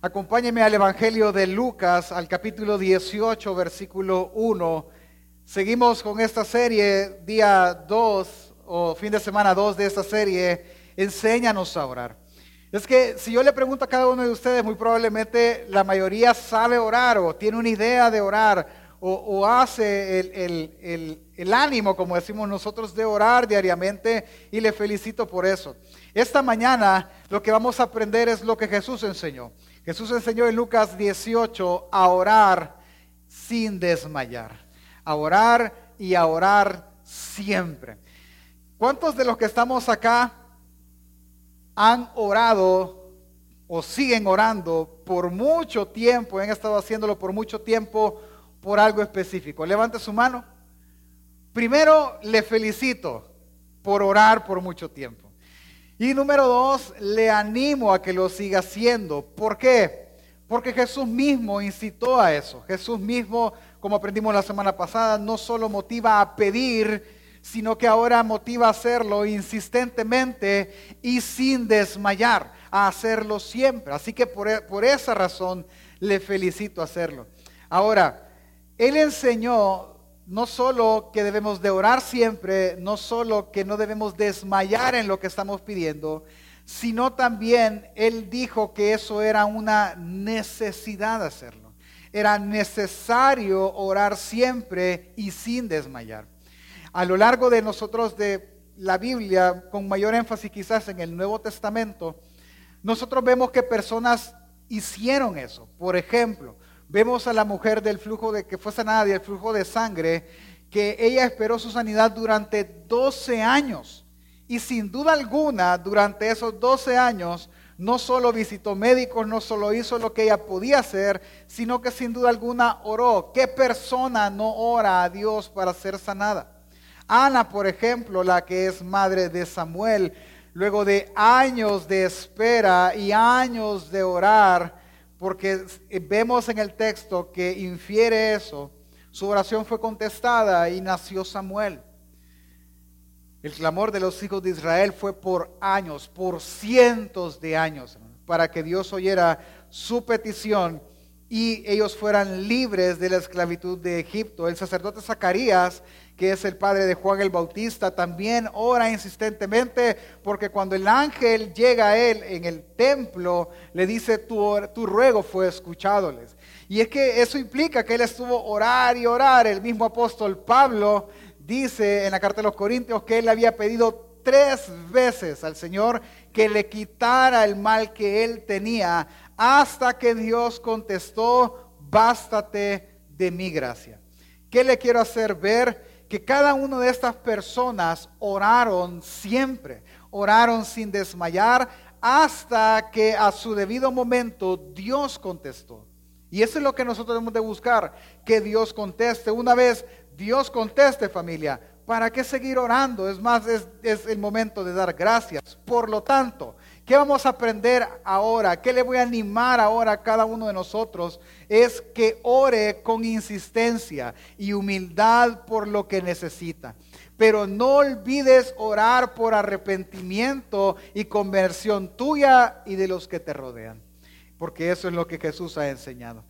Acompáñeme al Evangelio de Lucas, al capítulo 18, versículo 1. Seguimos con esta serie, día 2 o fin de semana 2 de esta serie, Enséñanos a orar. Es que si yo le pregunto a cada uno de ustedes, muy probablemente la mayoría sabe orar o tiene una idea de orar o, hace el, ánimo, como decimos nosotros, de orar diariamente y le felicito por eso. Esta mañana lo que vamos a aprender es lo que Jesús enseñó. Jesús enseñó en Lucas 18 a orar sin desmayar, a orar y a orar siempre. ¿Cuántos de los que estamos acá han orado o siguen orando por mucho tiempo, han estado haciéndolo por mucho tiempo por algo específico. Levante su mano. Primero, le felicito por orar por mucho tiempo. Y número dos, le animo a que lo siga haciendo. ¿Por qué? Porque Jesús mismo incitó a eso. Jesús mismo, como aprendimos la semana pasada, no solo motiva a pedir, sino que ahora motiva a hacerlo insistentemente y sin desmayar, a hacerlo siempre. Así que por, e, por esa razón le felicito hacerlo. Ahora, él enseñó no solo que debemos de orar siempre, no solo que no debemos desmayar en lo que estamos pidiendo, sino también Él dijo que eso era una necesidad hacerlo. Era necesario orar siempre y sin desmayar. A lo largo de nosotros de la Biblia, con mayor énfasis quizás en el Nuevo Testamento, nosotros vemos que personas hicieron eso. Por ejemplo, Vemos a la mujer del flujo de que fue sanada del flujo de sangre, que ella esperó su sanidad durante 12 años. Y sin duda alguna, durante esos 12 años, no solo visitó médicos, no solo hizo lo que ella podía hacer, sino que sin duda alguna oró. ¿Qué persona no ora a Dios para ser sanada? Ana, por ejemplo, la que es madre de Samuel, luego de años de espera y años de orar, porque vemos en el texto que infiere eso. Su oración fue contestada y nació Samuel. El clamor de los hijos de Israel fue por años, por cientos de años, para que Dios oyera su petición y ellos fueran libres de la esclavitud de Egipto. El sacerdote Zacarías, que es el padre de Juan el Bautista, también ora insistentemente porque cuando el ángel llega a él en el templo, le dice, tu, tu ruego fue escuchadoles. Y es que eso implica que él estuvo orar y orar. El mismo apóstol Pablo dice en la carta de los Corintios que él había pedido tres veces al Señor que le quitara el mal que él tenía hasta que Dios contestó, bástate de mi gracia. ¿Qué le quiero hacer ver? Que cada una de estas personas oraron siempre, oraron sin desmayar hasta que a su debido momento Dios contestó. Y eso es lo que nosotros debemos de buscar, que Dios conteste. Una vez Dios conteste familia, ¿para qué seguir orando? Es más, es, es el momento de dar gracias. Por lo tanto, ¿Qué vamos a aprender ahora? ¿Qué le voy a animar ahora a cada uno de nosotros? Es que ore con insistencia y humildad por lo que necesita. Pero no olvides orar por arrepentimiento y conversión tuya y de los que te rodean. Porque eso es lo que Jesús ha enseñado.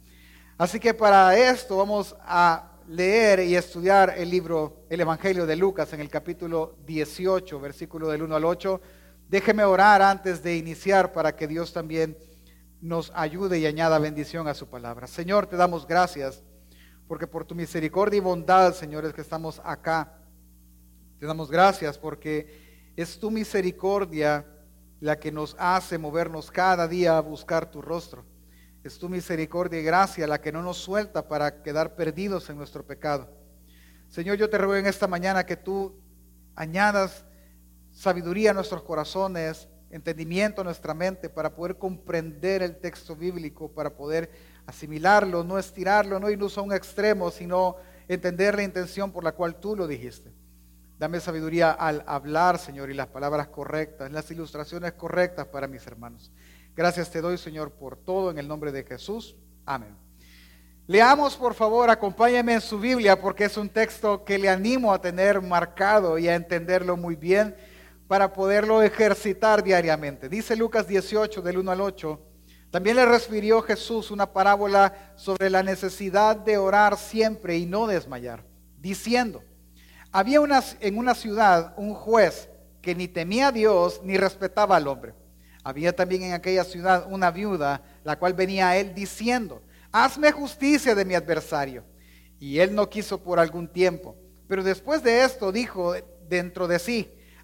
Así que para esto vamos a leer y estudiar el libro, el Evangelio de Lucas en el capítulo 18, versículo del 1 al 8 Déjeme orar antes de iniciar para que Dios también nos ayude y añada bendición a su palabra. Señor, te damos gracias porque por tu misericordia y bondad, Señor, es que estamos acá. Te damos gracias porque es tu misericordia la que nos hace movernos cada día a buscar tu rostro. Es tu misericordia y gracia la que no nos suelta para quedar perdidos en nuestro pecado. Señor, yo te ruego en esta mañana que tú añadas sabiduría a nuestros corazones, entendimiento a nuestra mente para poder comprender el texto bíblico, para poder asimilarlo, no estirarlo, no irnos a un extremo, sino entender la intención por la cual tú lo dijiste. Dame sabiduría al hablar, Señor, y las palabras correctas, las ilustraciones correctas para mis hermanos. Gracias te doy, Señor, por todo en el nombre de Jesús. Amén. Leamos, por favor, acompáñame en su Biblia porque es un texto que le animo a tener marcado y a entenderlo muy bien para poderlo ejercitar diariamente. Dice Lucas 18 del 1 al 8, También le refirió Jesús una parábola sobre la necesidad de orar siempre y no desmayar, diciendo, había en una ciudad un juez que ni temía a Dios ni respetaba al hombre. Había también en aquella ciudad una viuda, la cual venía a él diciendo, hazme justicia de mi adversario. Y él no quiso por algún tiempo. Pero después de esto dijo dentro de sí,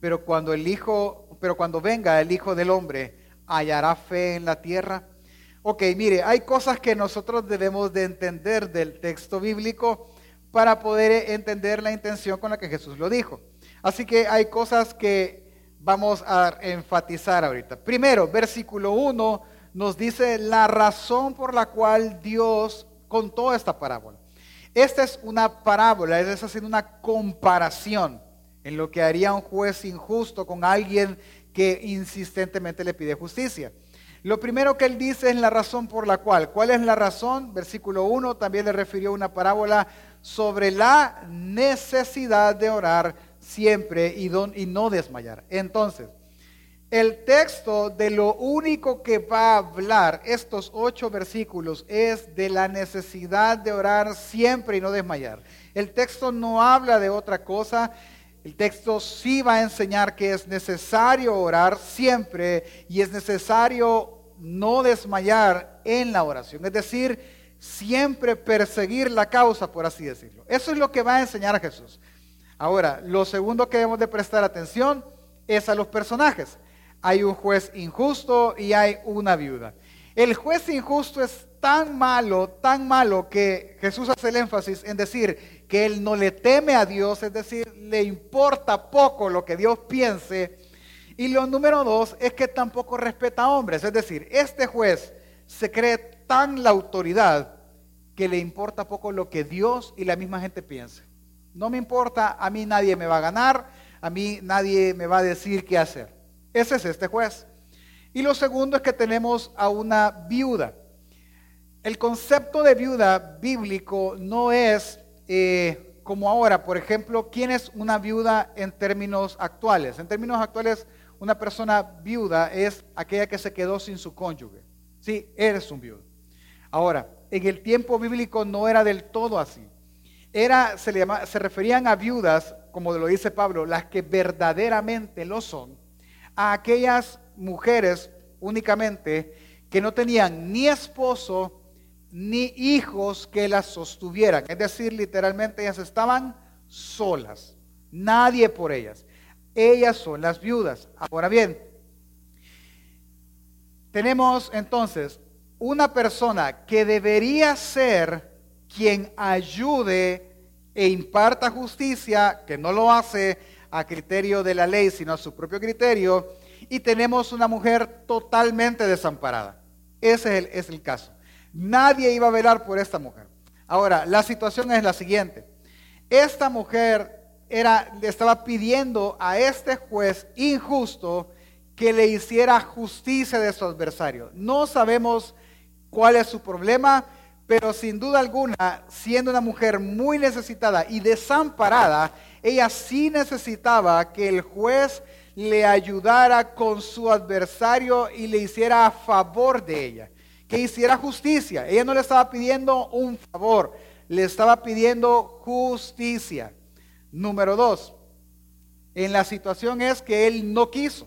pero cuando el Hijo, pero cuando venga el Hijo del Hombre, hallará fe en la tierra. Ok, mire, hay cosas que nosotros debemos de entender del texto bíblico para poder entender la intención con la que Jesús lo dijo. Así que hay cosas que vamos a enfatizar ahorita. Primero, versículo 1 nos dice la razón por la cual Dios contó esta parábola. Esta es una parábola, es haciendo una comparación en lo que haría un juez injusto con alguien que insistentemente le pide justicia. Lo primero que él dice es la razón por la cual. ¿Cuál es la razón? Versículo 1 también le refirió una parábola sobre la necesidad de orar siempre y, y no desmayar. Entonces, el texto de lo único que va a hablar estos ocho versículos es de la necesidad de orar siempre y no desmayar. El texto no habla de otra cosa. El texto sí va a enseñar que es necesario orar siempre y es necesario no desmayar en la oración. Es decir, siempre perseguir la causa, por así decirlo. Eso es lo que va a enseñar a Jesús. Ahora, lo segundo que debemos de prestar atención es a los personajes. Hay un juez injusto y hay una viuda. El juez injusto es tan malo, tan malo que Jesús hace el énfasis en decir que él no le teme a Dios, es decir, le importa poco lo que Dios piense. Y lo número dos es que tampoco respeta a hombres, es decir, este juez se cree tan la autoridad que le importa poco lo que Dios y la misma gente piense. No me importa, a mí nadie me va a ganar, a mí nadie me va a decir qué hacer. Ese es este juez. Y lo segundo es que tenemos a una viuda. El concepto de viuda bíblico no es eh, como ahora, por ejemplo, ¿quién es una viuda en términos actuales? En términos actuales, una persona viuda es aquella que se quedó sin su cónyuge. Sí, eres un viudo. Ahora, en el tiempo bíblico no era del todo así era, se, se referían a viudas, como lo dice Pablo, las que verdaderamente lo son, a aquellas mujeres únicamente que no tenían ni esposo ni hijos que las sostuvieran. Es decir, literalmente ellas estaban solas, nadie por ellas. Ellas son las viudas. Ahora bien, tenemos entonces una persona que debería ser quien ayude e imparta justicia, que no lo hace a criterio de la ley, sino a su propio criterio, y tenemos una mujer totalmente desamparada. Ese es el, es el caso. Nadie iba a velar por esta mujer. Ahora, la situación es la siguiente. Esta mujer era, le estaba pidiendo a este juez injusto que le hiciera justicia de su adversario. No sabemos cuál es su problema, pero sin duda alguna, siendo una mujer muy necesitada y desamparada, ella sí necesitaba que el juez le ayudara con su adversario y le hiciera a favor de ella, que hiciera justicia. Ella no le estaba pidiendo un favor, le estaba pidiendo justicia. Número dos, en la situación es que él no quiso.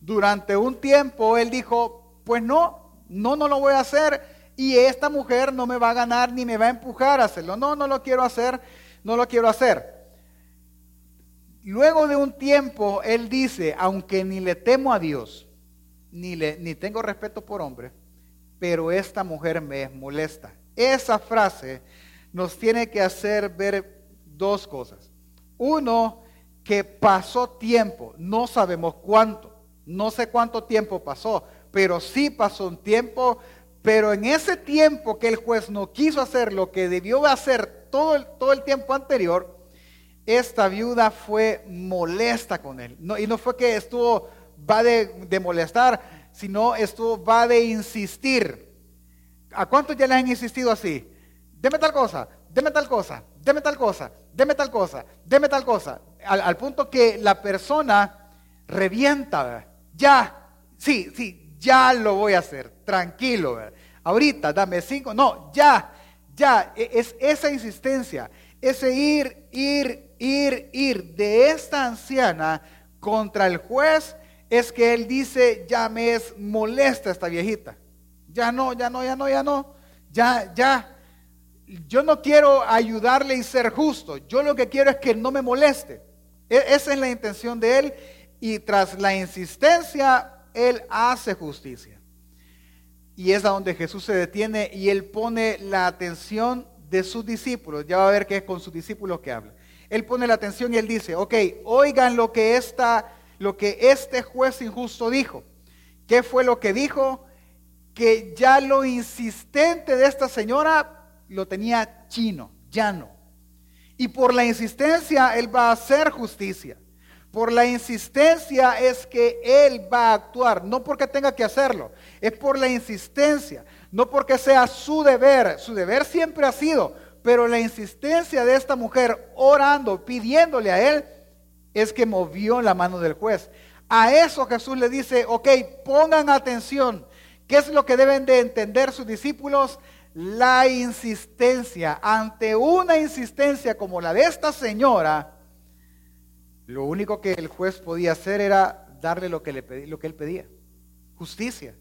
Durante un tiempo él dijo, pues no, no, no lo voy a hacer y esta mujer no me va a ganar ni me va a empujar a hacerlo. No, no lo quiero hacer, no lo quiero hacer. Luego de un tiempo, él dice, aunque ni le temo a Dios, ni, le, ni tengo respeto por hombre, pero esta mujer me molesta. Esa frase nos tiene que hacer ver dos cosas. Uno, que pasó tiempo, no sabemos cuánto, no sé cuánto tiempo pasó, pero sí pasó un tiempo Pero en ese tiempo que el juez no quiso hacer lo que debió hacer todo el, todo el tiempo anterior, esta viuda fue molesta con él. Y no fue que estuvo, va de, de molestar, sino estuvo, va de insistir. ¿A cuántos ya le han insistido así? Deme tal cosa, deme tal cosa, deme tal cosa, deme tal cosa, deme tal cosa. Al, punto que la persona revienta, ya, sí, sí, ya lo voy a hacer, tranquilo. Ahorita, dame cinco, no, ya, ya, e, es esa insistencia, ese ir, ir, ir, ir de esta anciana contra el juez es que él dice, ya me es molesta esta viejita. Ya no, ya no, ya no, ya no. Ya, ya. Yo no quiero ayudarle y ser justo. Yo lo que quiero es que no me moleste. E, esa es la intención de él. Y tras la insistencia, él hace justicia. Y es a donde Jesús se detiene y él pone la atención de sus discípulos. Ya va a ver que es con sus discípulos que habla. Él pone la atención y él dice, ok, oigan lo que, esta, lo que este juez injusto dijo. ¿Qué fue lo que dijo? Que ya lo insistente de esta señora lo tenía chino, llano. Y por la insistencia él va a hacer justicia. Por la insistencia es que Él va a actuar, no porque tenga que hacerlo, es por la insistencia, no porque sea su deber. Su deber siempre ha sido pero la insistencia de esta mujer orando, pidiéndole a él, es que movió la mano del juez. A eso Jesús le dice, ok, pongan atención. ¿Qué es lo que deben de entender sus discípulos? La insistencia. Ante una insistencia como la de esta señora, lo único que el juez podía hacer era darle lo que, le lo que él pedía, justicia.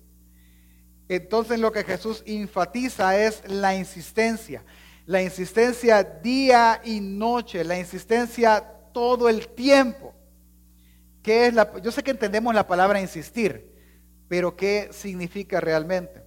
Entonces lo que Jesús enfatiza es la insistencia la insistencia día y noche, la insistencia todo el tiempo. ¿Qué es la, yo sé que entendemos la palabra insistir, pero ¿qué significa realmente?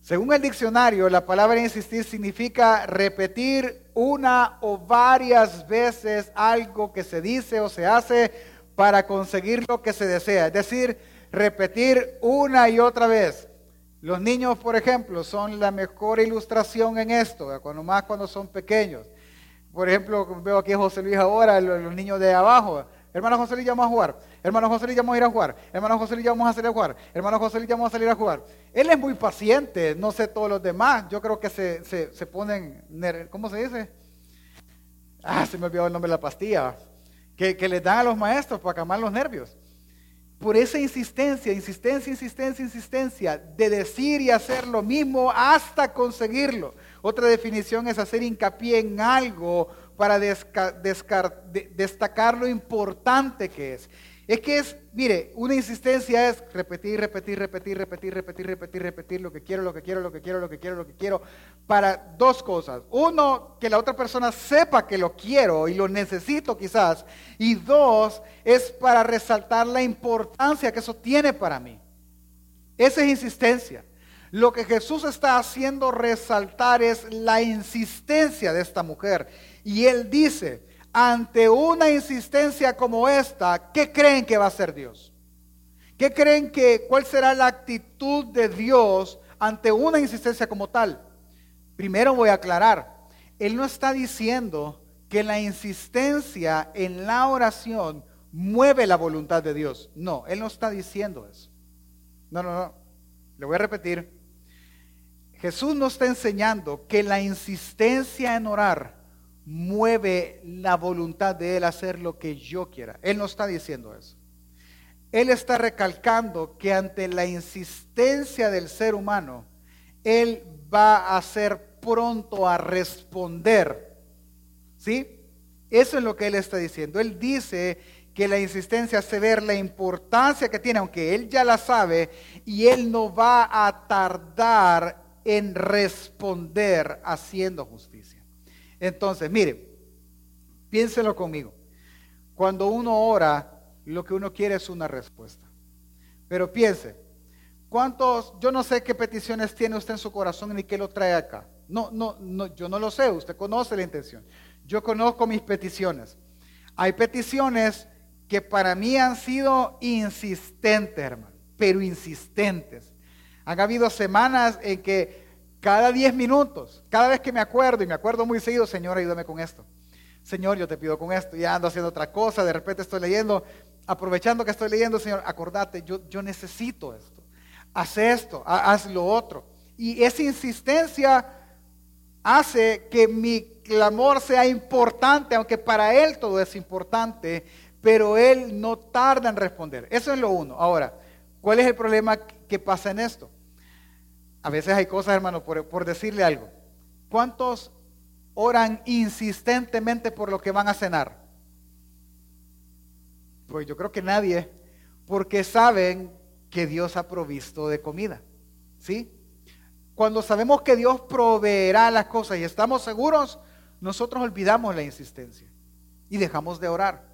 Según el diccionario, la palabra insistir significa repetir una o varias veces algo que se dice o se hace para conseguir lo que se desea. Es decir, repetir una y otra vez. Los niños, por ejemplo, son la mejor ilustración en esto, cuando más cuando son pequeños. Por ejemplo, veo aquí a José Luis ahora, los, niños de abajo. Hermano José Luis, ya vamos a jugar. Hermano José Luis, ya vamos a ir a jugar. Hermano José Luis, ya vamos a salir a jugar. Hermano José Luis, ya vamos a salir a jugar. Él es muy paciente, no sé todos los demás. Yo creo que se, se, ponen, ¿cómo se dice? Ah, se me olvidó el nombre de la pastilla. Que, que les dan a los maestros para calmar los nervios por esa insistencia, insistencia, insistencia, insistencia de decir y hacer lo mismo hasta conseguirlo. Otra definición es hacer hincapié en algo para destacar lo importante que es. Es que es, mire, una insistencia es repetir, repetir, repetir, repetir, repetir, repetir, repetir lo que quiero, lo que quiero, lo que quiero, lo que quiero, lo que quiero, para dos cosas. Uno, que la otra persona sepa que lo quiero y lo necesito quizás. Y dos, es para resaltar la importancia que eso tiene para mí. Esa es insistencia. Lo que Jesús está haciendo resaltar es la insistencia de esta mujer. Y él dice, ante una insistencia como esta, ¿qué creen que va a hacer Dios? ¿Qué creen que, cuál será la actitud de Dios ante una insistencia como tal? Primero voy a aclarar, Él no está diciendo que la insistencia en la oración mueve la voluntad de Dios. No, Él no está diciendo eso. No, no, no. Le voy a repetir. Jesús no está enseñando que la insistencia en orar mueve la voluntad de Él a hacer lo que yo quiera. Él no está diciendo eso. Él está recalcando que ante la insistencia del ser humano, Él va a ser pronto a responder. ¿Sí? Eso es lo que Él está diciendo. Él dice que la insistencia hace ver la importancia que tiene, aunque Él ya la sabe, y Él no va a tardar en responder haciendo justicia. Entonces, mire, piénselo conmigo. Cuando uno ora, lo que uno quiere es una respuesta. Pero piense, ¿cuántos, yo no sé qué peticiones tiene usted en su corazón ni qué lo trae acá? No, no, no, yo no lo sé, usted conoce la intención. Yo conozco mis peticiones. Hay peticiones que para mí han sido insistentes, hermano, pero insistentes. Han habido semanas en que cada 10 minutos, cada vez que me acuerdo, y me acuerdo muy seguido, Señor, ayúdame con esto. Señor, yo te pido con esto, ya ando haciendo otra cosa, de repente estoy leyendo, aprovechando que estoy leyendo, Señor, acordate, yo, yo necesito esto. Haz esto, haz lo otro. Y esa insistencia hace que mi clamor sea importante, aunque para Él todo es importante, pero Él no tarda en responder. Eso es lo uno. Ahora, ¿cuál es el problema que pasa en esto? A veces hay cosas, hermano, por, por decirle algo. ¿Cuántos oran insistentemente por lo que van a cenar? Pues yo creo que nadie, porque saben que Dios ha provisto de comida. ¿Sí? Cuando sabemos que Dios proveerá las cosas y estamos seguros, nosotros olvidamos la insistencia y dejamos de orar.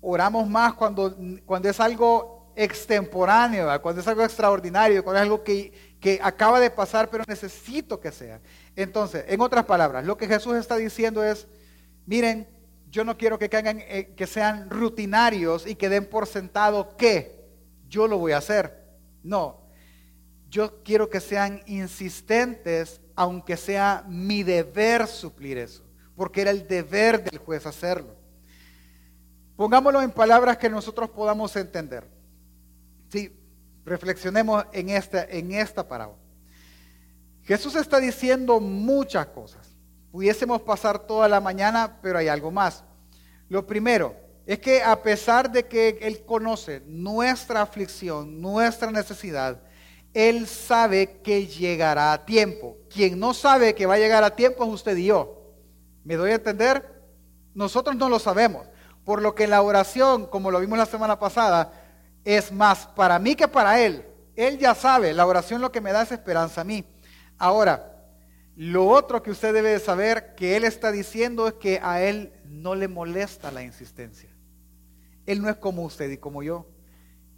Oramos más cuando, cuando es algo extemporáneo, cuando es algo extraordinario, cuando es algo que, que acaba de pasar, pero necesito que sea. Entonces, en otras palabras, lo que Jesús está diciendo es, miren, yo no quiero que, eh, que sean rutinarios y que den por sentado que yo lo voy a hacer. No, yo quiero que sean insistentes, aunque sea mi deber suplir eso porque era el deber del juez hacerlo. Pongámoslo en palabras que nosotros podamos entender. Sí, reflexionemos en esta, en esta parábola. Jesús está diciendo muchas cosas. Pudiésemos pasar toda la mañana, pero hay algo más. Lo primero es que a pesar de que Él conoce nuestra aflicción, nuestra necesidad, Él sabe que llegará a tiempo. Quien no sabe que va a llegar a tiempo es usted y yo. ¿Me doy a entender? Nosotros no lo sabemos. Por lo que la oración, como lo vimos la semana pasada, es más para mí que para Él. Él ya sabe, la oración lo que me da es esperanza a mí. Ahora, lo otro que usted debe saber que Él está diciendo es que a Él no le molesta la insistencia. Él no es como usted y como yo,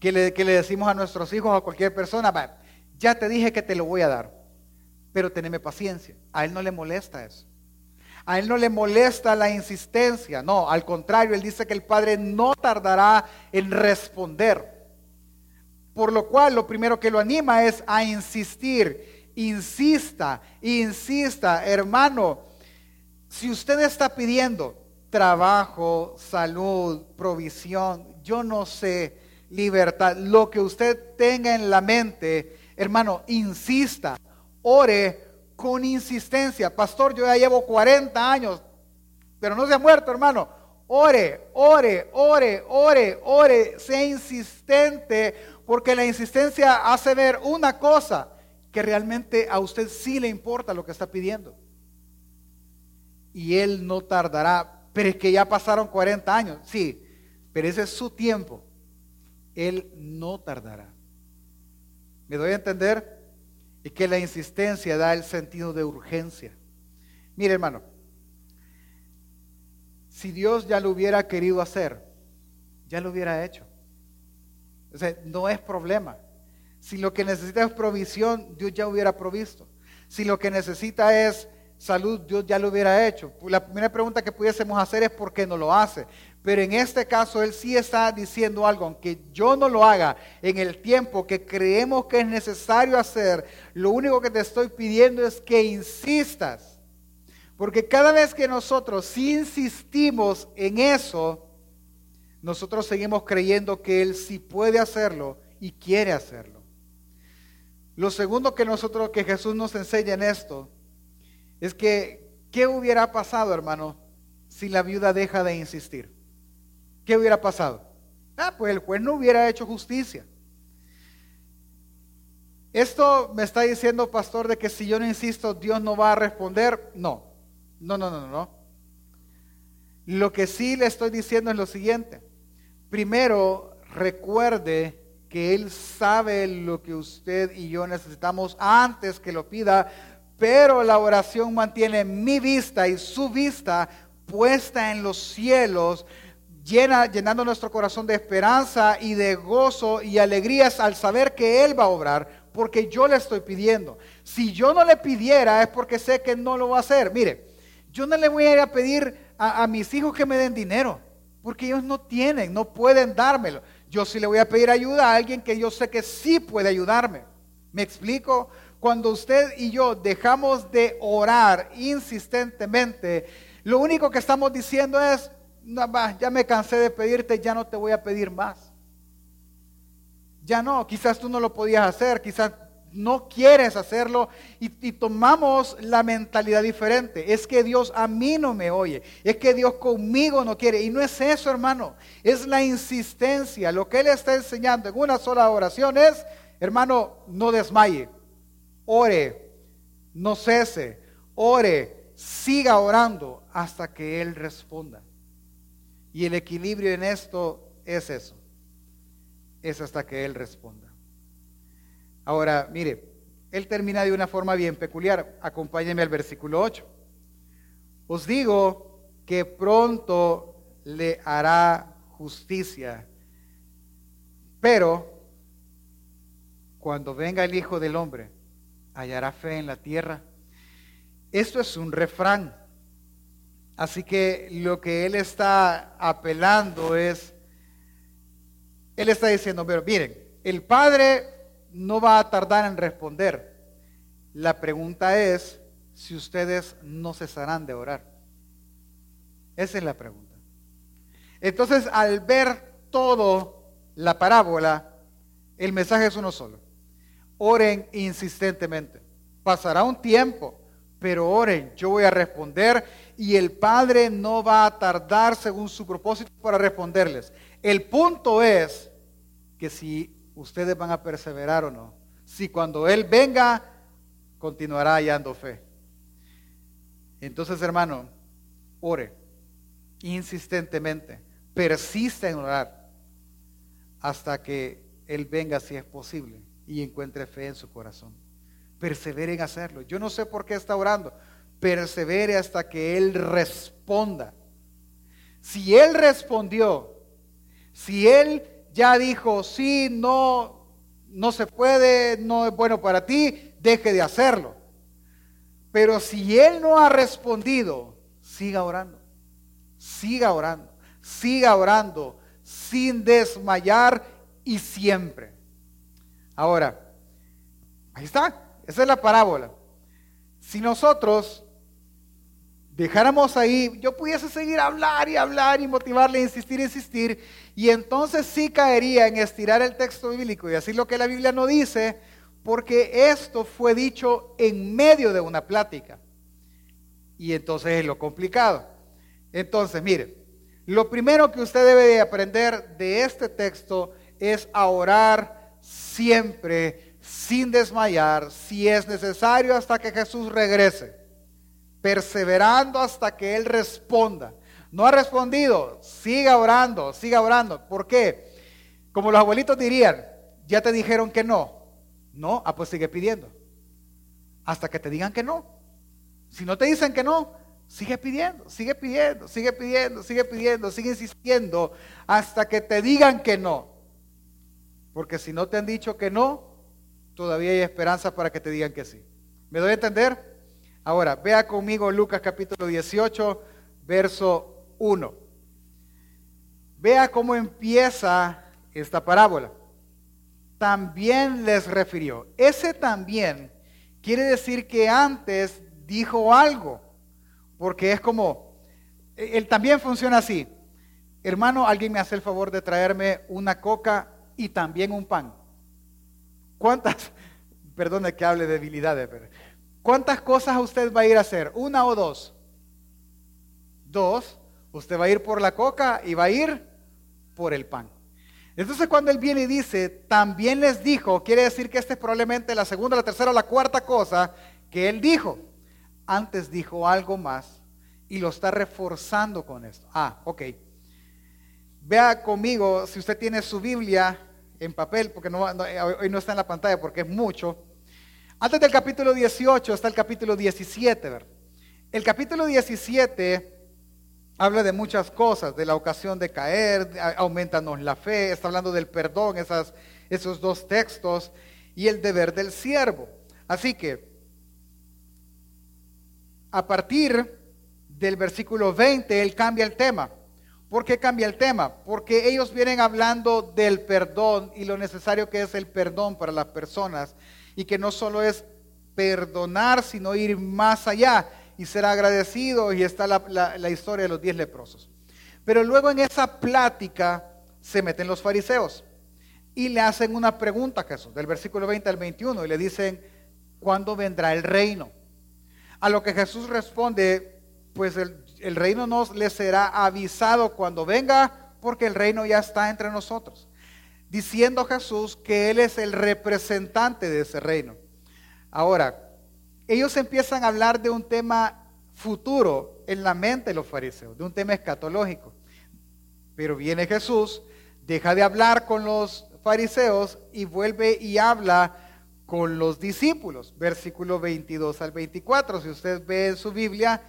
que le, que le decimos a nuestros hijos, a cualquier persona, ya te dije que te lo voy a dar, pero teneme paciencia. A Él no le molesta eso. A él no le molesta la insistencia, no, al contrario, él dice que el Padre no tardará en responder. Por lo cual lo primero que lo anima es a insistir, insista, insista, hermano, si usted está pidiendo trabajo, salud, provisión, yo no sé, libertad, lo que usted tenga en la mente, hermano, insista, ore con insistencia. Pastor, yo ya llevo 40 años, pero no se ha muerto, hermano. Ore, ore, ore, ore, ore. Sea insistente, porque la insistencia hace ver una cosa, que realmente a usted sí le importa lo que está pidiendo. Y él no tardará, pero es que ya pasaron 40 años. Sí, pero ese es su tiempo. Él no tardará. ¿Me doy a entender? Y que la insistencia da el sentido de urgencia. Mire hermano, si Dios ya lo hubiera querido hacer, ya lo hubiera hecho. O sea, no es problema. Si lo que necesita es provisión, Dios ya hubiera provisto. Si lo que necesita es salud, Dios ya lo hubiera hecho. La primera pregunta que pudiésemos hacer es por qué no lo hace. Pero en este caso Él sí está diciendo algo, aunque yo no lo haga en el tiempo que creemos que es necesario hacer, lo único que te estoy pidiendo es que insistas. Porque cada vez que nosotros insistimos en eso, nosotros seguimos creyendo que Él sí puede hacerlo y quiere hacerlo. Lo segundo que nosotros, que Jesús nos enseña en esto, es que, ¿qué hubiera pasado, hermano, si la viuda deja de insistir? ¿Qué hubiera pasado? Ah, pues el juez no hubiera hecho justicia. Esto me está diciendo, pastor, de que si yo no insisto, Dios no va a responder. No, no, no, no, no. Lo que sí le estoy diciendo es lo siguiente. Primero, recuerde que Él sabe lo que usted y yo necesitamos antes que lo pida, pero la oración mantiene mi vista y su vista puesta en los cielos llena, llenando nuestro corazón de esperanza y de gozo y alegrías al saber que Él va a obrar, porque yo le estoy pidiendo. Si yo no le pidiera es porque sé que no lo va a hacer. Mire, yo no le voy a ir a pedir a, a mis hijos que me den dinero, porque ellos no tienen, no pueden dármelo. Yo sí le voy a pedir ayuda a alguien que yo sé que sí puede ayudarme. ¿Me explico? Cuando usted y yo dejamos de orar insistentemente, lo único que estamos diciendo es, ya me cansé de pedirte, ya no te voy a pedir más. Ya no, quizás tú no lo podías hacer, quizás no quieres hacerlo y, tomamos la mentalidad diferente. Es que Dios a mí no me oye, es que Dios conmigo no quiere. Y no es eso, hermano, es la insistencia. Lo que Él está enseñando en una sola oración es, hermano, no desmaye, ore, no cese, ore, siga orando hasta que Él responda. Y el equilibrio en esto es eso, es hasta que Él responda. Ahora, mire, él termina de una forma bien peculiar. Acompáñeme al versículo 8. Os digo que pronto le hará justicia, pero cuando venga el Hijo del Hombre, hallará fe en la tierra. Esto es un refrán. Así que lo que él está apelando es, él está diciendo, pero miren, el Padre no va a tardar en responder. La pregunta es si ustedes no cesarán de orar. Esa es la pregunta. Entonces, al ver todo la parábola, el mensaje es uno solo. Oren insistentemente. Pasará un tiempo, pero oren, yo voy a responder y el Padre no va a tardar según su propósito para responderles. El punto es que si ustedes van a perseverar o no. Si cuando Él venga, continuará hallando fe. Entonces, hermano, ore insistentemente, persiste en orar hasta que Él venga si es posible y encuentre fe en su corazón. Persevere en hacerlo. Yo no sé por qué está orando. Persevere hasta que Él responda. Si Él respondió, si Él ya dijo, sí, no, no se puede, no es bueno para ti, deje de hacerlo. Pero si Él no ha respondido, siga orando, siga orando, siga orando sin desmayar y siempre. Ahora, ahí está, esa es la parábola. Si nosotros dejáramos ahí, yo pudiese seguir hablar y hablar y motivarle, insistir, insistir, y entonces sí caería en estirar el texto bíblico y decir lo que la Biblia no dice, porque esto fue dicho en medio de una plática. Y entonces es lo complicado. Entonces, mire, lo primero que usted debe de aprender de este texto es a orar siempre, sin desmayar, si es necesario, hasta que Jesús regrese perseverando hasta que Él responda. No ha respondido, siga orando, siga orando. ¿Por qué? Como los abuelitos dirían, ya te dijeron que no. No, ah, pues sigue pidiendo. Hasta que te digan que no. Si no te dicen que no, sigue pidiendo, sigue pidiendo, sigue pidiendo, sigue pidiendo, sigue insistiendo hasta que te digan que no. Porque si no te han dicho que no, todavía hay esperanza para que te digan que sí. ¿Me doy a entender? Ahora, vea conmigo Lucas capítulo 18, verso 1. Vea cómo empieza esta parábola. También les refirió. Ese también quiere decir que antes dijo algo, porque es como, él también funciona así. Hermano, alguien me hace el favor de traerme una coca y también un pan. ¿Cuántas? Perdone que hable de debilidades, pero ¿Cuántas cosas usted va a ir a hacer? ¿Una o dos? Dos. Usted va a ir por la coca y va a ir por el pan. Entonces cuando él viene y dice, también les dijo, quiere decir que esta es probablemente la segunda, la tercera o la cuarta cosa que él dijo. Antes dijo algo más y lo está reforzando con esto. Ah, ok. Vea conmigo, si usted tiene su Biblia en papel, porque no, hoy no está en la pantalla porque es mucho. Antes del capítulo 18 está el capítulo 17. El capítulo 17 habla de muchas cosas, de la ocasión de caer, aumentanos la fe, está hablando del perdón, esos dos textos, y el deber del siervo. Así que, a partir del versículo 20, él cambia el tema. ¿Por qué cambia el tema? Porque ellos vienen hablando del perdón y lo necesario que es el perdón para las personas y que no solo es perdonar, sino ir más allá y ser agradecido. Y está la, historia de los diez leprosos. Pero luego en esa plática se meten los fariseos y le hacen una pregunta a Jesús, del versículo 20 al 21, y le dicen, ¿cuándo vendrá el reino? A lo que Jesús responde, pues el, el reino no le será avisado cuando venga, porque el reino ya está entre nosotros. Diciendo Jesús que Él es el representante de ese reino. Ahora, ellos empiezan a hablar de un tema futuro en la mente de los fariseos, de un tema escatológico. Pero viene Jesús, deja de hablar con los fariseos y vuelve y habla con los discípulos. Versículo 22 al 24, si usted ve en su Biblia,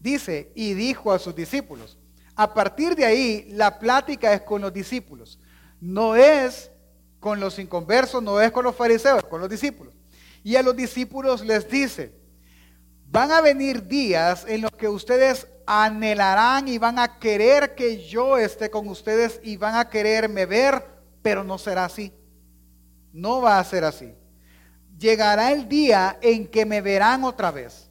dice, y dijo a sus discípulos. A partir de ahí, la plática es con los discípulos. No es con los inconversos, no es con los fariseos, es con los discípulos. Y a los discípulos les dice, van a venir días en los que ustedes anhelarán y van a querer que yo esté con ustedes y van a quererme ver, pero no será así. No va a ser así. Llegará el día en que me verán otra vez.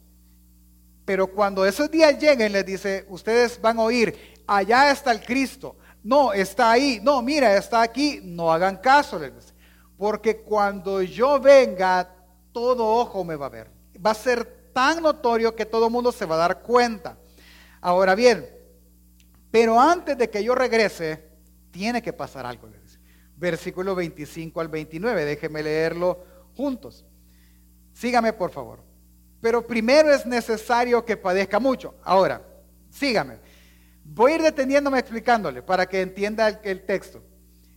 Pero cuando esos días lleguen, les dice, ustedes van a oír, allá está el Cristo. No, está ahí. No, mira, está aquí. No hagan caso, les dice. Porque cuando yo venga, todo ojo me va a ver. Va a ser tan notorio que todo el mundo se va a dar cuenta. Ahora bien, pero antes de que yo regrese, tiene que pasar algo. Versículo 25 al 29, déjeme leerlo juntos. Sígame, por favor. Pero primero es necesario que padezca mucho. Ahora, sígame. Voy a ir deteniéndome explicándole para que entienda el, texto.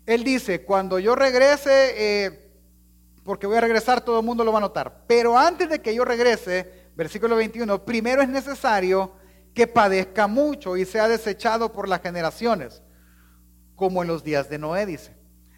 Él dice, cuando yo regrese, eh, porque voy a regresar, todo el mundo lo va a notar. Pero antes de que yo regrese, versículo 21, primero es necesario que padezca mucho y sea desechado por las generaciones, como en los días de Noé, dice.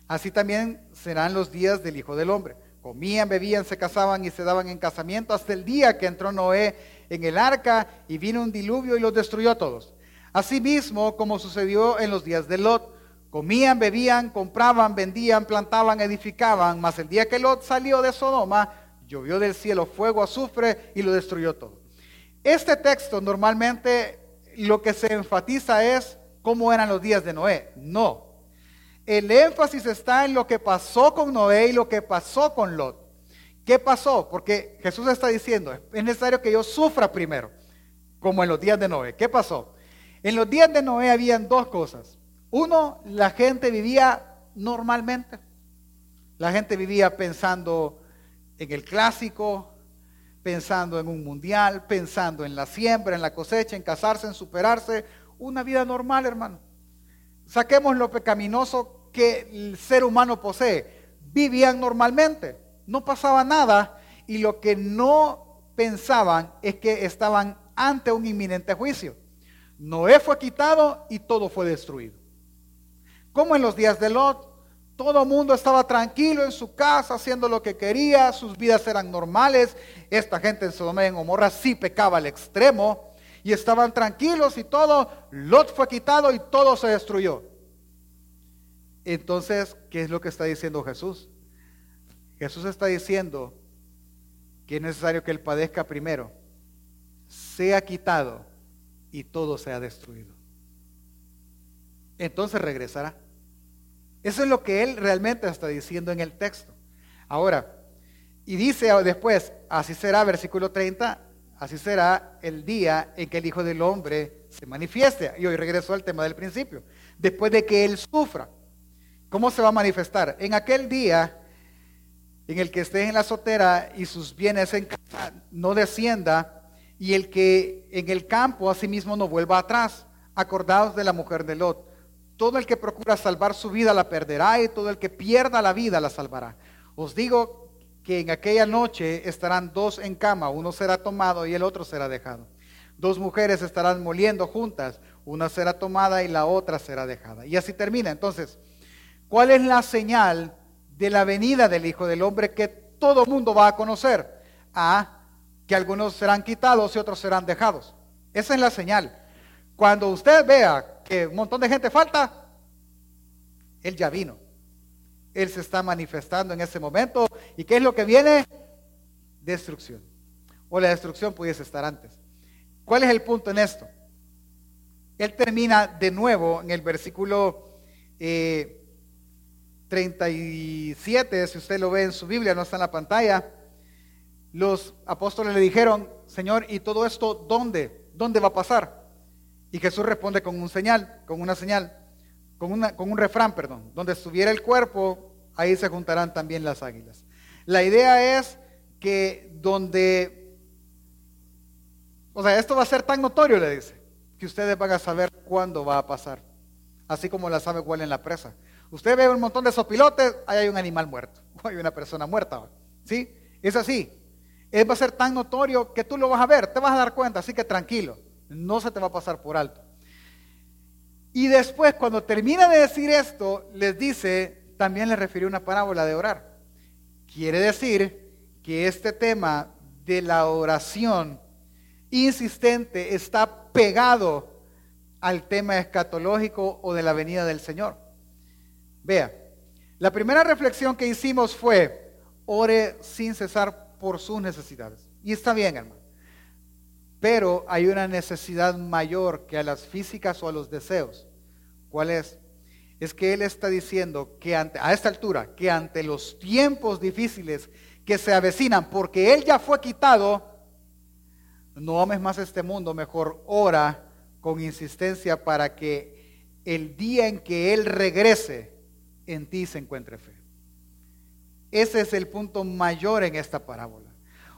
Así también serán los días del Hijo del Hombre. Comían, bebían, se casaban y se daban en casamiento hasta el día que entró Noé en el arca y vino un diluvio y los destruyó a todos. Asimismo, como sucedió en los días de Lot, Comían, bebían, compraban, vendían, plantaban, edificaban, mas el día que Lot salió de Sodoma, llovió del cielo fuego, azufre y lo destruyó todo. Este texto normalmente lo que se enfatiza es cómo eran los días de Noé. No. El énfasis está en lo que pasó con Noé y lo que pasó con Lot. ¿Qué pasó? Porque Jesús está diciendo, es necesario que yo sufra primero, como en los días de Noé. ¿Qué pasó? En los días de Noé habían dos cosas. Uno, la gente vivía normalmente. La gente vivía pensando en el clásico, pensando en un mundial, pensando en la siembra, en la cosecha, en casarse, en superarse. Una vida normal, hermano. Saquemos lo pecaminoso que el ser humano posee. Vivían normalmente, no pasaba nada y lo que no pensaban es que estaban ante un inminente juicio. Noé fue quitado y todo fue destruido. Como en los días de Lot, todo el mundo estaba tranquilo en su casa, haciendo lo que quería, sus vidas eran normales. Esta gente en Sodoma y en Gomorra sí pecaba al extremo y estaban tranquilos y todo. Lot fue quitado y todo se destruyó. Entonces, ¿qué es lo que está diciendo Jesús? Jesús está diciendo que es necesario que Él padezca primero, sea quitado y todo sea destruido. Entonces regresará. Eso es lo que él realmente está diciendo en el texto. Ahora, y dice después, así será, versículo 30, así será el día en que el Hijo del Hombre se manifieste. Y hoy regreso al tema del principio. Después de que Él sufra, ¿cómo se va a manifestar? En aquel día en el que esté en la azotera y sus bienes en casa no descienda, y el que en el campo asimismo no vuelva atrás. Acordados de la mujer de Lot todo el que procura salvar su vida la perderá y todo el que pierda la vida la salvará. Os digo que en aquella noche estarán dos en cama, uno será tomado y el otro será dejado. Dos mujeres estarán moliendo juntas, una será tomada y la otra será dejada. Y así termina. Entonces, ¿cuál es la señal de la venida del Hijo del Hombre que todo mundo va a conocer? A que algunos serán quitados y otros serán dejados. Esa es la señal. Cuando usted vea que un montón de gente falta, Él ya vino. Él se está manifestando en ese momento. ¿Y qué es lo que viene? destrucción. O la destrucción pudiese estar antes. ¿Cuál es el punto en esto? Él termina de nuevo en el versículo 37, eh, si usted lo ve en su Biblia, no está en la pantalla. Los apóstoles le dijeron, Señor, ¿y todo esto dónde? ¿Dónde va a pasar? Y Jesús responde con un señal, con una señal, con, una, con un refrán, perdón. Donde estuviera el cuerpo, ahí se juntarán también las águilas. La idea es que donde, o sea, esto va a ser tan notorio, le dice, que ustedes van a saber cuándo va a pasar, así como la sabe cuál en la presa. Usted ve un montón de sopilotes, ahí hay un animal muerto, o hay una persona muerta, ¿sí? Es así. Es, va a ser tan notorio que tú lo vas a ver, te vas a dar cuenta, así que tranquilo, no se te va a pasar por alto. Y después, cuando termina de decir esto, les dice, también le refirió una parábola de orar. Quiere decir que este tema de la oración insistente está pegado al tema escatológico o de la venida del Señor. Vea, la primera reflexión que hicimos fue, ore sin cesar por sus necesidades. Y está bien, hermano. Pero hay una necesidad mayor que a las físicas o a los deseos. ¿Cuál es? Es que Él está diciendo que a esta altura, que ante los tiempos difíciles que se avecinan, porque Él ya fue quitado, no ames más este mundo, mejor ora con insistencia para que el día en que Él regrese, en ti se encuentre fe. Ese es el punto mayor en esta parábola.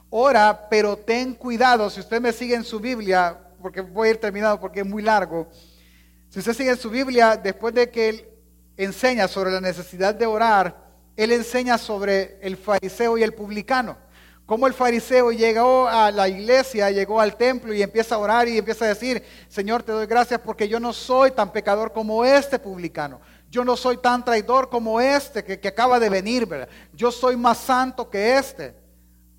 Ora, pero ten cuidado, si usted me sigue en su Biblia, porque voy a ir terminado porque es muy largo, si usted sigue en su Biblia, después de que él enseña sobre la necesidad de orar, él enseña sobre el fariseo y el publicano. Cómo el fariseo llegó a la iglesia, llegó al templo y empieza a orar y empieza a decir, Señor, te doy gracias porque yo no soy tan pecador como este publicano. Yo no soy tan traidor como este que, acaba de venir, ¿verdad? Yo soy más santo que este.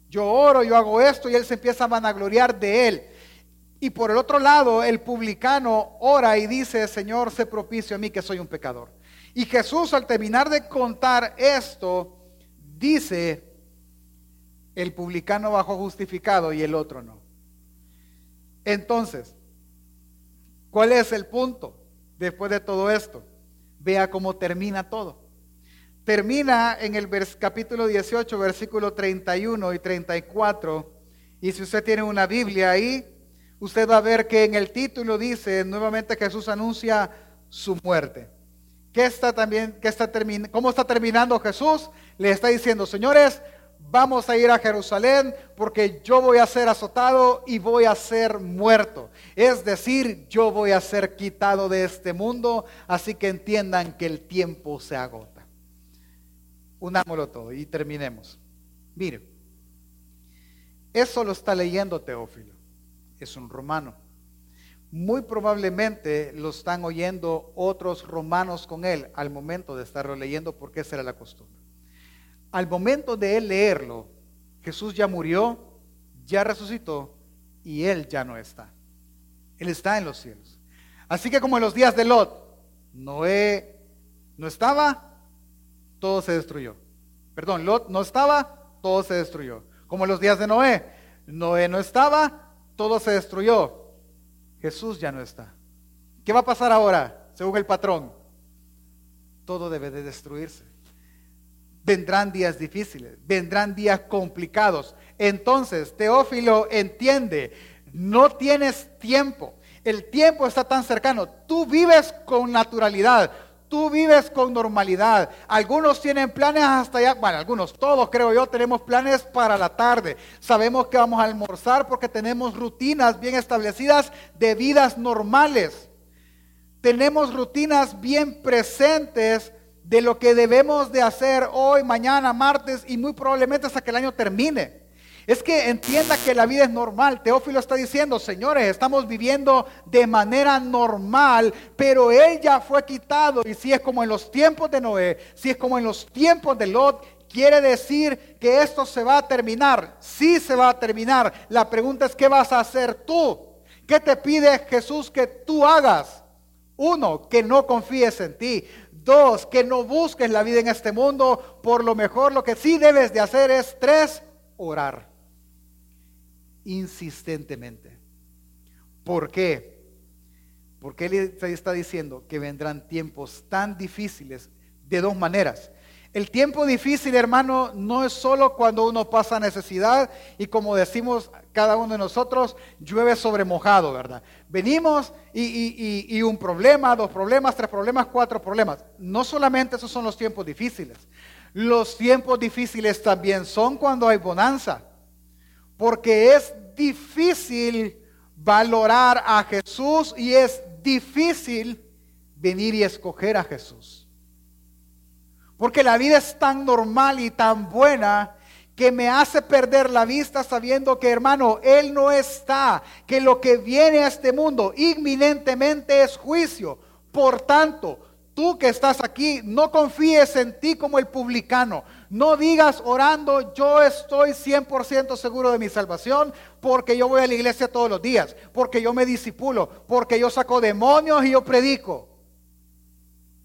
Yo oro, yo hago esto y él se empieza a vanagloriar de él. Y por el otro lado, el publicano ora y dice, Señor, sé propicio a mí que soy un pecador. Y Jesús al terminar de contar esto, dice, el publicano bajó justificado y el otro no. Entonces, ¿cuál es el punto después de todo esto? Vea cómo termina todo. Termina en el capítulo 18, versículo 31 y 34. Y si usted tiene una Biblia ahí, usted va a ver que en el título dice nuevamente Jesús anuncia su muerte. ¿Qué está también, qué está ¿Cómo está terminando Jesús? Le está diciendo, señores, vamos a ir a Jerusalén porque yo voy a ser azotado y voy a ser muerto. Es decir, yo voy a ser quitado de este mundo, así que entiendan que el tiempo se agota. Unámoslo todo y terminemos. Mire, eso lo está leyendo Teófilo, es un romano. Muy probablemente lo están oyendo otros romanos con él al momento de estarlo leyendo porque esa era la costumbre al momento de él leerlo, Jesús ya murió, ya resucitó y él ya no está. Él está en los cielos. Así que como en los días de Lot, Noé no estaba, todo se destruyó. Perdón, Lot no estaba, todo se destruyó. Como en los días de Noé, Noé no estaba, todo se destruyó. Jesús ya no está. ¿Qué va a pasar ahora, según el patrón? Todo debe de destruirse. Vendrán días difíciles, vendrán días complicados. Entonces, Teófilo entiende, no tienes tiempo. El tiempo está tan cercano. Tú vives con naturalidad. Tú vives con normalidad. Algunos tienen planes hasta allá. Bueno, algunos, todos creo yo, tenemos planes para la tarde. Sabemos que vamos a almorzar porque tenemos rutinas bien establecidas de vidas normales. Tenemos rutinas bien presentes de lo que debemos de hacer hoy, mañana, martes y muy probablemente hasta que el año termine. Es que entienda que la vida es normal. Teófilo está diciendo, señores, estamos viviendo de manera normal, pero él ya fue quitado. Y si es como en los tiempos de Noé, si es como en los tiempos de Lot, quiere decir que esto se va a terminar. Sí se va a terminar. La pregunta es, ¿qué vas a hacer tú? ¿Qué te pide Jesús que tú hagas? Uno, que no confíes en ti. Dos, que no busques la vida en este mundo. Por lo mejor lo que sí debes de hacer es, tres, orar. insistentemente. ¿Por qué? Porque Él está diciendo que vendrán tiempos tan difíciles de dos maneras. El tiempo difícil, hermano, no es solo cuando uno pasa necesidad y como decimos cada uno de nosotros, llueve sobre mojado, ¿verdad? Venimos y, un problema, dos problemas, tres problemas, cuatro problemas. No solamente esos son los tiempos difíciles. Los tiempos difíciles también son cuando hay bonanza. Porque es difícil valorar a Jesús y es difícil venir y escoger a Jesús. Porque la vida es tan normal y tan buena que me hace perder la vista sabiendo que, hermano, Él no está, que lo que viene a este mundo inminentemente es juicio. Por tanto, tú que estás aquí, no confíes en ti como el publicano. No digas orando, yo estoy 100% seguro de mi salvación porque yo voy a la iglesia todos los días, porque yo me disipulo, porque yo saco demonios y yo predico.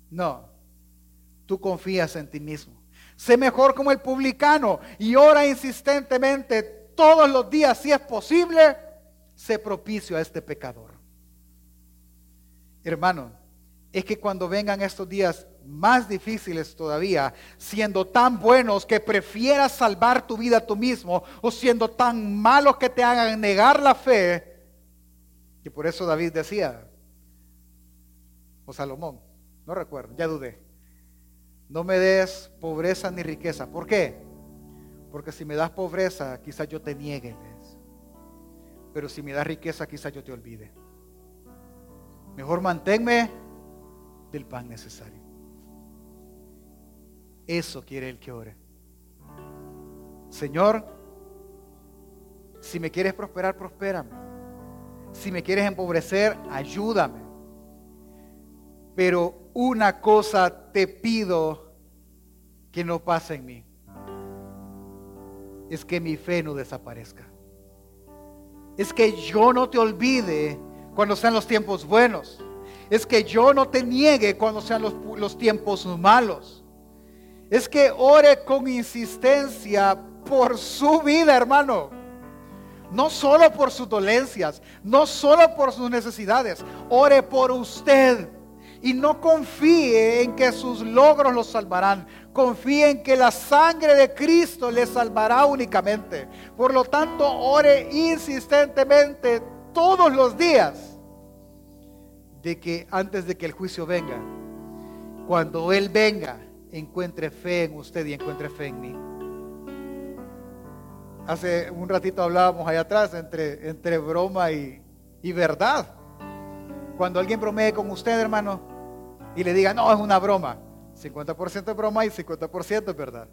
No tú confías en ti mismo. Sé mejor como el publicano y ora insistentemente todos los días, si es posible, sé propicio a este pecador. Hermano, es que cuando vengan estos días más difíciles todavía, siendo tan buenos que prefieras salvar tu vida tú mismo, o siendo tan malos que te hagan negar la fe, y por eso David decía, o Salomón, no recuerdo, ya dudé, no me des pobreza ni riqueza. ¿Por qué? Porque si me das pobreza, quizás yo te niegue. Pero si me das riqueza, quizás yo te olvide. Mejor manténme del pan necesario. Eso quiere el que ore. Señor, si me quieres prosperar, prospérame. Si me quieres empobrecer, ayúdame. Pero una cosa te pido que no pase en mí. Es que mi fe no desaparezca. Es que yo no te olvide cuando sean los tiempos buenos. Es que yo no te niegue cuando sean los, los tiempos malos. Es que ore con insistencia por su vida, hermano. No solo por sus dolencias, no solo por sus necesidades. Ore por usted y no confíe en que sus logros lo salvarán. Confíe en que la sangre de Cristo le salvará únicamente. Por lo tanto, ore insistentemente todos los días de que antes de que el juicio venga, cuando Él venga, encuentre fe en usted y encuentre fe en mí. Hace un ratito hablábamos allá atrás entre, entre broma y, y verdad. Cuando alguien bromee con usted, hermano, y le diga, no, es una broma. 50% es broma y 50% es verdad.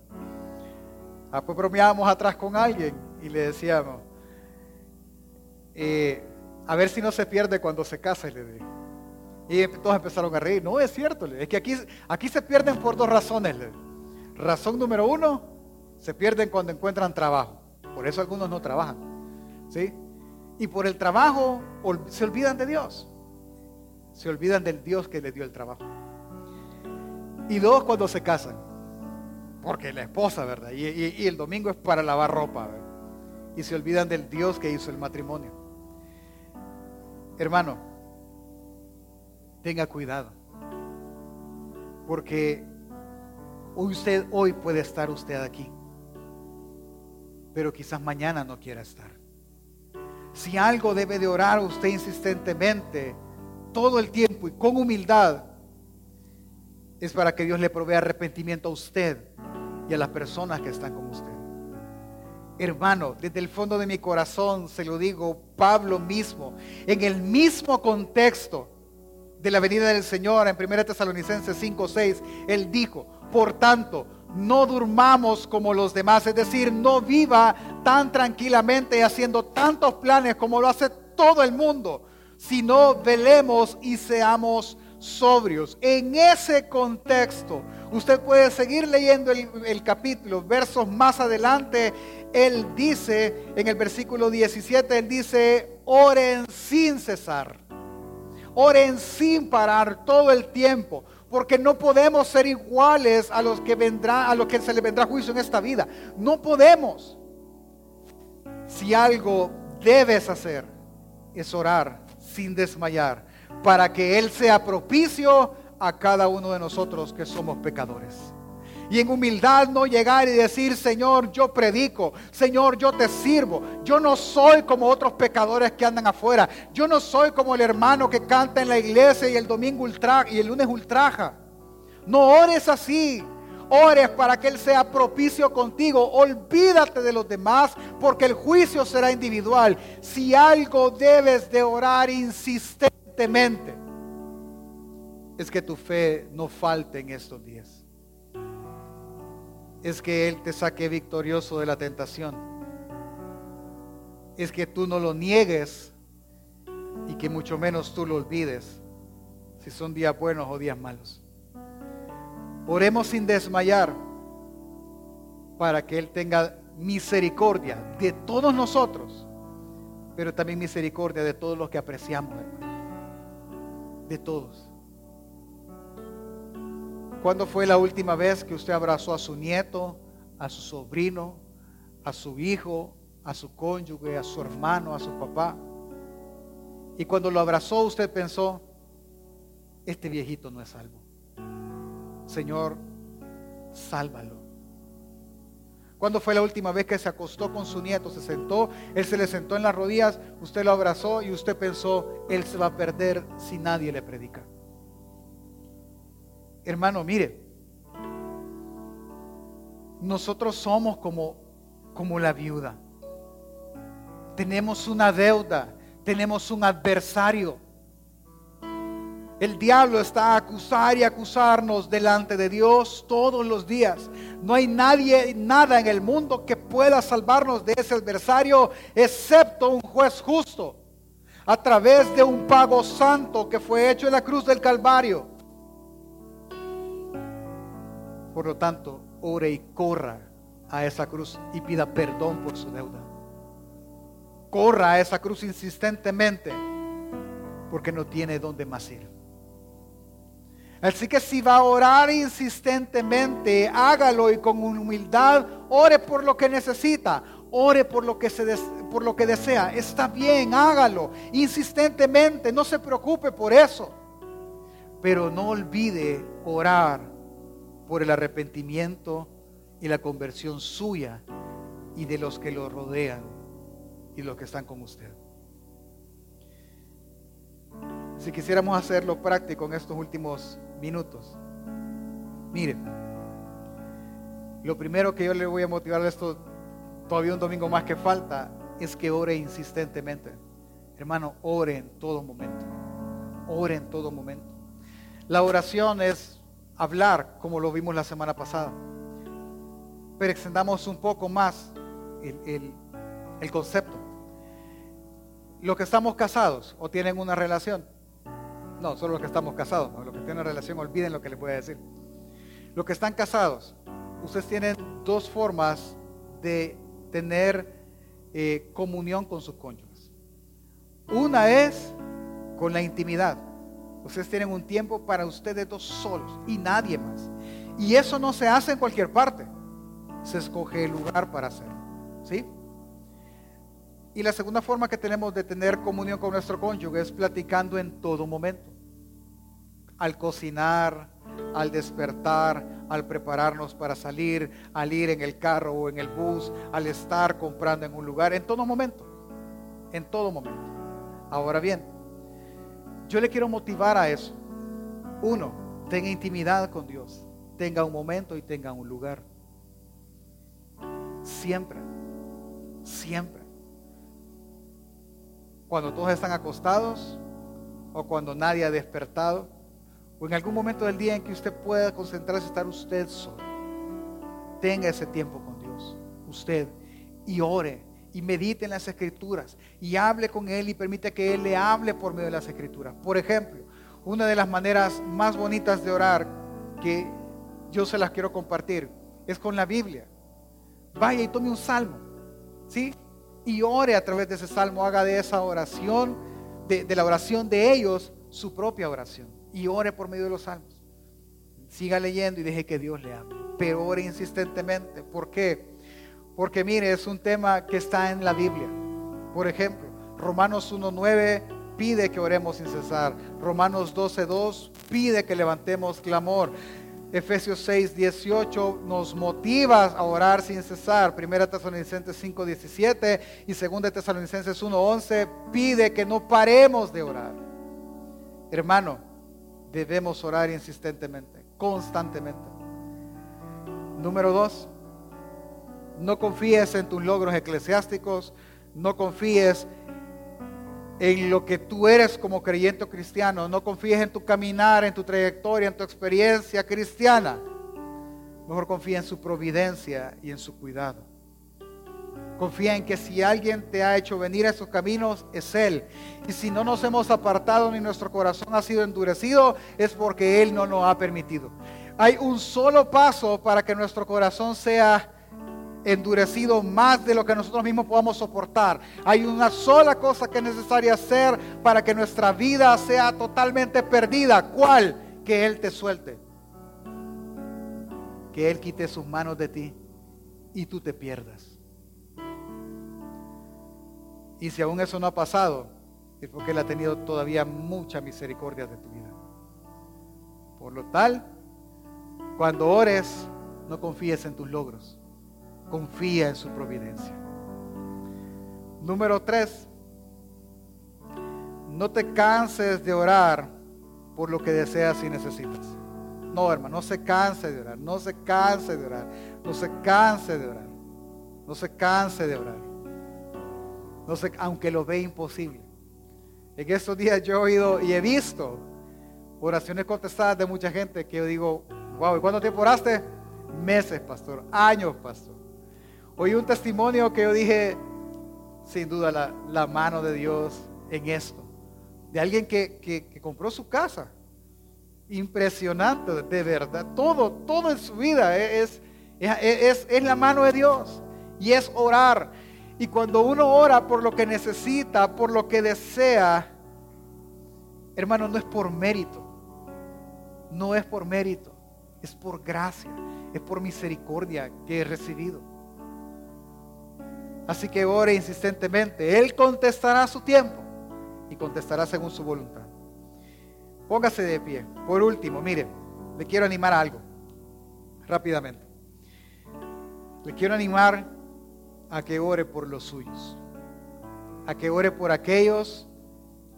Ah, pues bromeábamos atrás con alguien y le decíamos, eh, a ver si no se pierde cuando se casa, le dije. Y todos empezaron a reír. No, es cierto, es que aquí, aquí se pierden por dos razones. Razón número uno, se pierden cuando encuentran trabajo. Por eso algunos no trabajan. ¿sí? Y por el trabajo se olvidan de Dios se olvidan del Dios que les dio el trabajo. Y dos, cuando se casan. Porque la esposa, ¿verdad? Y, el domingo es para lavar ropa. Y se olvidan del Dios que hizo el matrimonio. Hermano, tenga cuidado. Porque usted hoy puede estar usted aquí. Pero quizás mañana no quiera estar. Si algo debe de orar usted insistentemente, todo el tiempo y con humildad es para que Dios le provea arrepentimiento a usted y a las personas que están con usted. Hermano, desde el fondo de mi corazón se lo digo, Pablo mismo, en el mismo contexto de la venida del Señor en 1 Tesalonicenses 5, 6, él dijo, por tanto, no durmamos como los demás, es decir, no viva tan tranquilamente y haciendo tantos planes como lo hace todo el mundo, sino velemos y seamos sobrios. En ese contexto, usted puede seguir leyendo el, capítulo, versos más adelante, él dice, en el versículo 17, él dice, oren sin cesar, oren sin parar todo el tiempo. Porque no podemos ser iguales a los que vendrá, a los que se le vendrá juicio en esta vida. No podemos. Si algo debes hacer es orar sin desmayar, para que Él sea propicio a cada uno de nosotros que somos pecadores. Y en humildad no llegar y decir, Señor, yo predico, Señor, yo te sirvo. Yo no soy como otros pecadores que andan afuera. Yo no soy como el hermano que canta en la iglesia y el domingo ultraja y el lunes ultraja. No ores así. Ores para que Él sea propicio contigo. Olvídate de los demás porque el juicio será individual. Si algo debes de orar insistentemente, es que tu fe no falte en estos días es que Él te saque victorioso de la tentación. Es que tú no lo niegues y que mucho menos tú lo olvides si son días buenos o días malos. Oremos sin desmayar para que Él tenga misericordia de todos nosotros, pero también misericordia de todos los que apreciamos, De todos. ¿Cuándo fue la última vez que usted abrazó a su nieto, a su sobrino, a su hijo, a su cónyuge, a su hermano, a su papá? Y cuando lo abrazó usted pensó, este viejito no es salvo. Señor, sálvalo. ¿Cuándo fue la última vez que se acostó con su nieto? Se sentó, él se le sentó en las rodillas, usted lo abrazó y usted pensó, él se va a perder si nadie le predica. Hermano, mire, nosotros somos como, como la viuda. Tenemos una deuda, tenemos un adversario. El diablo está a acusar y acusarnos delante de Dios todos los días. No hay nadie, nada en el mundo que pueda salvarnos de ese adversario, excepto un juez justo, a través de un pago santo que fue hecho en la cruz del Calvario. Por lo tanto, ore y corra a esa cruz y pida perdón por su deuda. Corra a esa cruz insistentemente porque no tiene dónde más ir. Así que si va a orar insistentemente, hágalo y con humildad, ore por lo que necesita, ore por lo que, se por lo que desea. Está bien, hágalo insistentemente, no se preocupe por eso. Pero no olvide orar por el arrepentimiento y la conversión suya y de los que lo rodean y los que están con usted. Si quisiéramos hacerlo práctico en estos últimos minutos, miren, lo primero que yo le voy a motivar a esto, todavía un domingo más que falta, es que ore insistentemente. Hermano, ore en todo momento. Ore en todo momento. La oración es hablar como lo vimos la semana pasada. Pero extendamos un poco más el, concepto. Los que estamos casados o tienen una relación, no, solo los que estamos casados, los que tienen relación, olviden lo que les voy a decir. Los que están casados, ustedes tienen dos formas de tener eh, comunión con sus cónyuges. Una es con la intimidad. Ustedes tienen un tiempo para ustedes dos solos y nadie más. Y eso no se hace en cualquier parte. Se escoge el lugar para hacerlo. ¿Sí? Y la segunda forma que tenemos de tener comunión con nuestro cónyuge es platicando en todo momento. Al cocinar, al despertar, al prepararnos para salir, al ir en el carro o en el bus, al estar comprando en un lugar, en todo momento. En todo momento. Ahora bien, yo le quiero motivar a eso. Uno, tenga intimidad con Dios. Tenga un momento y tenga un lugar. Siempre, siempre. Cuando todos están acostados o cuando nadie ha despertado o en algún momento del día en que usted pueda concentrarse, estar usted solo. Tenga ese tiempo con Dios, usted, y ore y medite en las escrituras y hable con Él y permite que Él le hable por medio de las escrituras. Por ejemplo, una de las maneras más bonitas de orar que yo se las quiero compartir es con la Biblia. Vaya y tome un salmo, ¿sí? Y ore a través de ese salmo, haga de esa oración, de, la oración de ellos, su propia oración. Y ore por medio de los salmos. Siga leyendo y deje que Dios le hable. Pero ore insistentemente. ¿Por qué? Porque mire, es un tema que está en la Biblia. Por ejemplo, Romanos 1.9 pide que oremos sin cesar. Romanos 12.2 pide que levantemos clamor. Efesios 6, 18 nos motiva a orar sin cesar. Primera Tesalonicenses 5, 17 y Segunda Tesalonicenses 1, 11 pide que no paremos de orar. Hermano, debemos orar insistentemente, constantemente. Número dos, no confíes en tus logros eclesiásticos, no confíes en lo que tú eres como creyente cristiano. No confíes en tu caminar, en tu trayectoria, en tu experiencia cristiana. Mejor confía en su providencia y en su cuidado. Confía en que si alguien te ha hecho venir a esos caminos, es Él. Y si no nos hemos apartado ni nuestro corazón ha sido endurecido, es porque Él no nos ha permitido. Hay un solo paso para que nuestro corazón sea endurecido más de lo que nosotros mismos podamos soportar. Hay una sola cosa que es necesaria hacer para que nuestra vida sea totalmente perdida. ¿Cuál? Que Él te suelte. Que Él quite sus manos de ti y tú te pierdas. Y si aún eso no ha pasado, es porque Él ha tenido todavía mucha misericordia de tu vida. Por lo tal, cuando ores, no confíes en tus logros confía en su providencia. Número tres, no te canses de orar por lo que deseas y necesitas. No, hermano, no se canse de orar, no se canse de orar, no se canse de orar, no se canse de orar. No se, aunque lo ve imposible. En estos días yo he oído y he visto oraciones contestadas de mucha gente que yo digo, wow, ¿y cuánto tiempo oraste? Meses, pastor, años, pastor. Oí un testimonio que yo dije, sin duda, la, mano de Dios en esto. De alguien que, compró su casa. Impresionante, de verdad. Todo, todo en su vida es, es, es la mano de Dios. Y es orar. Y cuando uno ora por lo que necesita, por lo que desea, hermano, no es por mérito. No es por mérito. Es por gracia. Es por misericordia que he recibido. Así que ore insistentemente. Él contestará a su tiempo y contestará según su voluntad. Póngase de pie. Por último, mire, le quiero animar a algo rápidamente. Le quiero animar a que ore por los suyos. A que ore por aquellos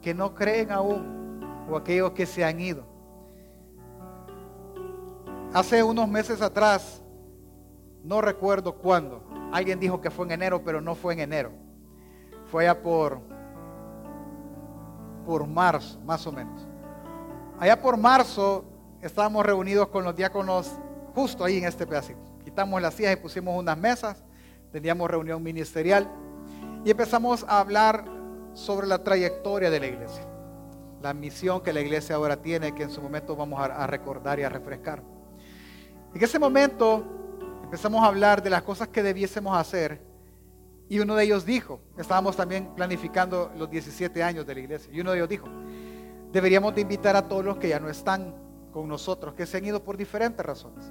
que no creen aún o aquellos que se han ido. Hace unos meses atrás, no recuerdo cuándo, Alguien dijo que fue en enero, pero no fue en enero. Fue allá por, por marzo, más o menos. Allá por marzo estábamos reunidos con los diáconos justo ahí en este pedacito. Quitamos las sillas y pusimos unas mesas. Teníamos reunión ministerial y empezamos a hablar sobre la trayectoria de la iglesia. La misión que la iglesia ahora tiene, que en su momento vamos a, a recordar y a refrescar. En ese momento empezamos a hablar de las cosas que debiésemos hacer. Y uno de ellos dijo, estábamos también planificando los 17 años de la iglesia, y uno de ellos dijo, deberíamos de invitar a todos los que ya no están con nosotros, que se han ido por diferentes razones.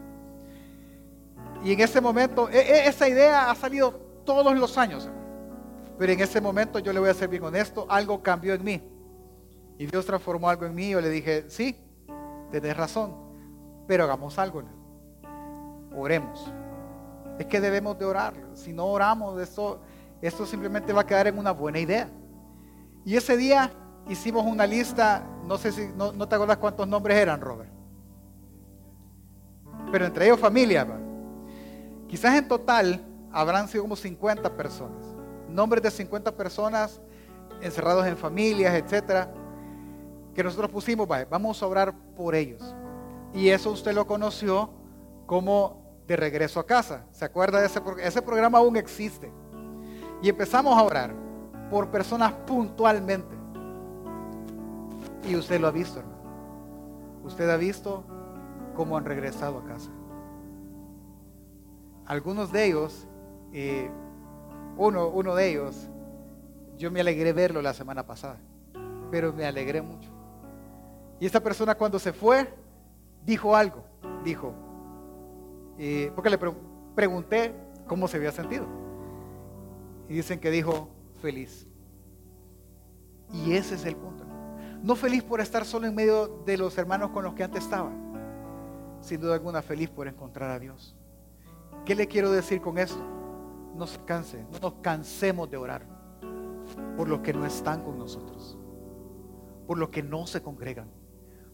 Y en ese momento, e, e, esa idea ha salido todos los años, pero en ese momento yo le voy a ser bien honesto, algo cambió en mí. Y Dios transformó algo en mí, yo le dije, sí, tenés razón, pero hagamos algo. Oremos es que debemos de orar. Si no oramos, esto, esto simplemente va a quedar en una buena idea. Y ese día hicimos una lista, no sé si, no, te acuerdas cuántos nombres eran, Robert. Pero entre ellos familia. Quizás en total habrán sido como 50 personas. Nombres de 50 personas encerrados en familias, etcétera, que nosotros pusimos, vamos a orar por ellos. Y eso usted lo conoció como de regreso a casa. ¿Se acuerda de ese programa? Ese programa aún existe. Y empezamos a orar por personas puntualmente. Y usted lo ha visto, hermano. Usted ha visto cómo han regresado a casa. Algunos de ellos, eh, uno, uno de ellos, yo me alegré verlo la semana pasada, pero me alegré mucho. Y esta persona cuando se fue, dijo algo. Dijo, porque le pregunté cómo se había sentido. Y dicen que dijo feliz. Y ese es el punto. No feliz por estar solo en medio de los hermanos con los que antes estaba. Sin duda alguna feliz por encontrar a Dios. ¿Qué le quiero decir con esto? No se canse, no nos cansemos de orar por los que no están con nosotros, por los que no se congregan,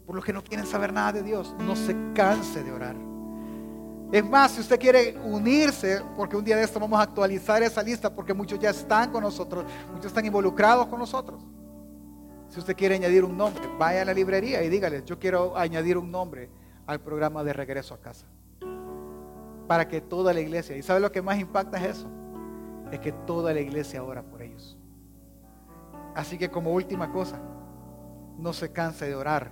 por los que no quieren saber nada de Dios. No se canse de orar. Es más, si usted quiere unirse, porque un día de esto vamos a actualizar esa lista, porque muchos ya están con nosotros, muchos están involucrados con nosotros. Si usted quiere añadir un nombre, vaya a la librería y dígale, yo quiero añadir un nombre al programa de regreso a casa. Para que toda la iglesia, y sabe lo que más impacta es eso, es que toda la iglesia ora por ellos. Así que como última cosa, no se canse de orar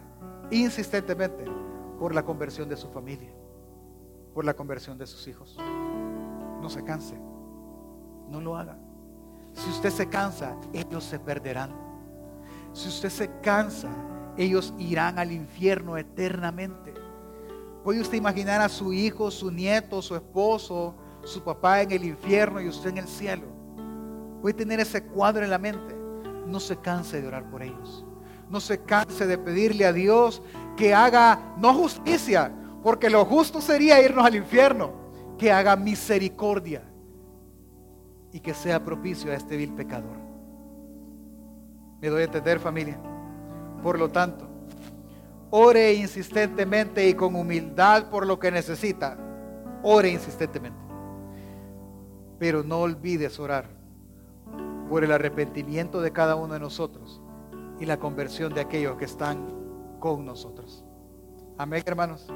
insistentemente por la conversión de su familia por la conversión de sus hijos. No se canse. No lo haga. Si usted se cansa, ellos se perderán. Si usted se cansa, ellos irán al infierno eternamente. ¿Puede usted imaginar a su hijo, su nieto, su esposo, su papá en el infierno y usted en el cielo? Puede tener ese cuadro en la mente. No se canse de orar por ellos. No se canse de pedirle a Dios que haga no justicia, porque lo justo sería irnos al infierno. Que haga misericordia y que sea propicio a este vil pecador. Me doy a entender familia. Por lo tanto, ore insistentemente y con humildad por lo que necesita. Ore insistentemente. Pero no olvides orar por el arrepentimiento de cada uno de nosotros y la conversión de aquellos que están con nosotros. Amén, hermanos.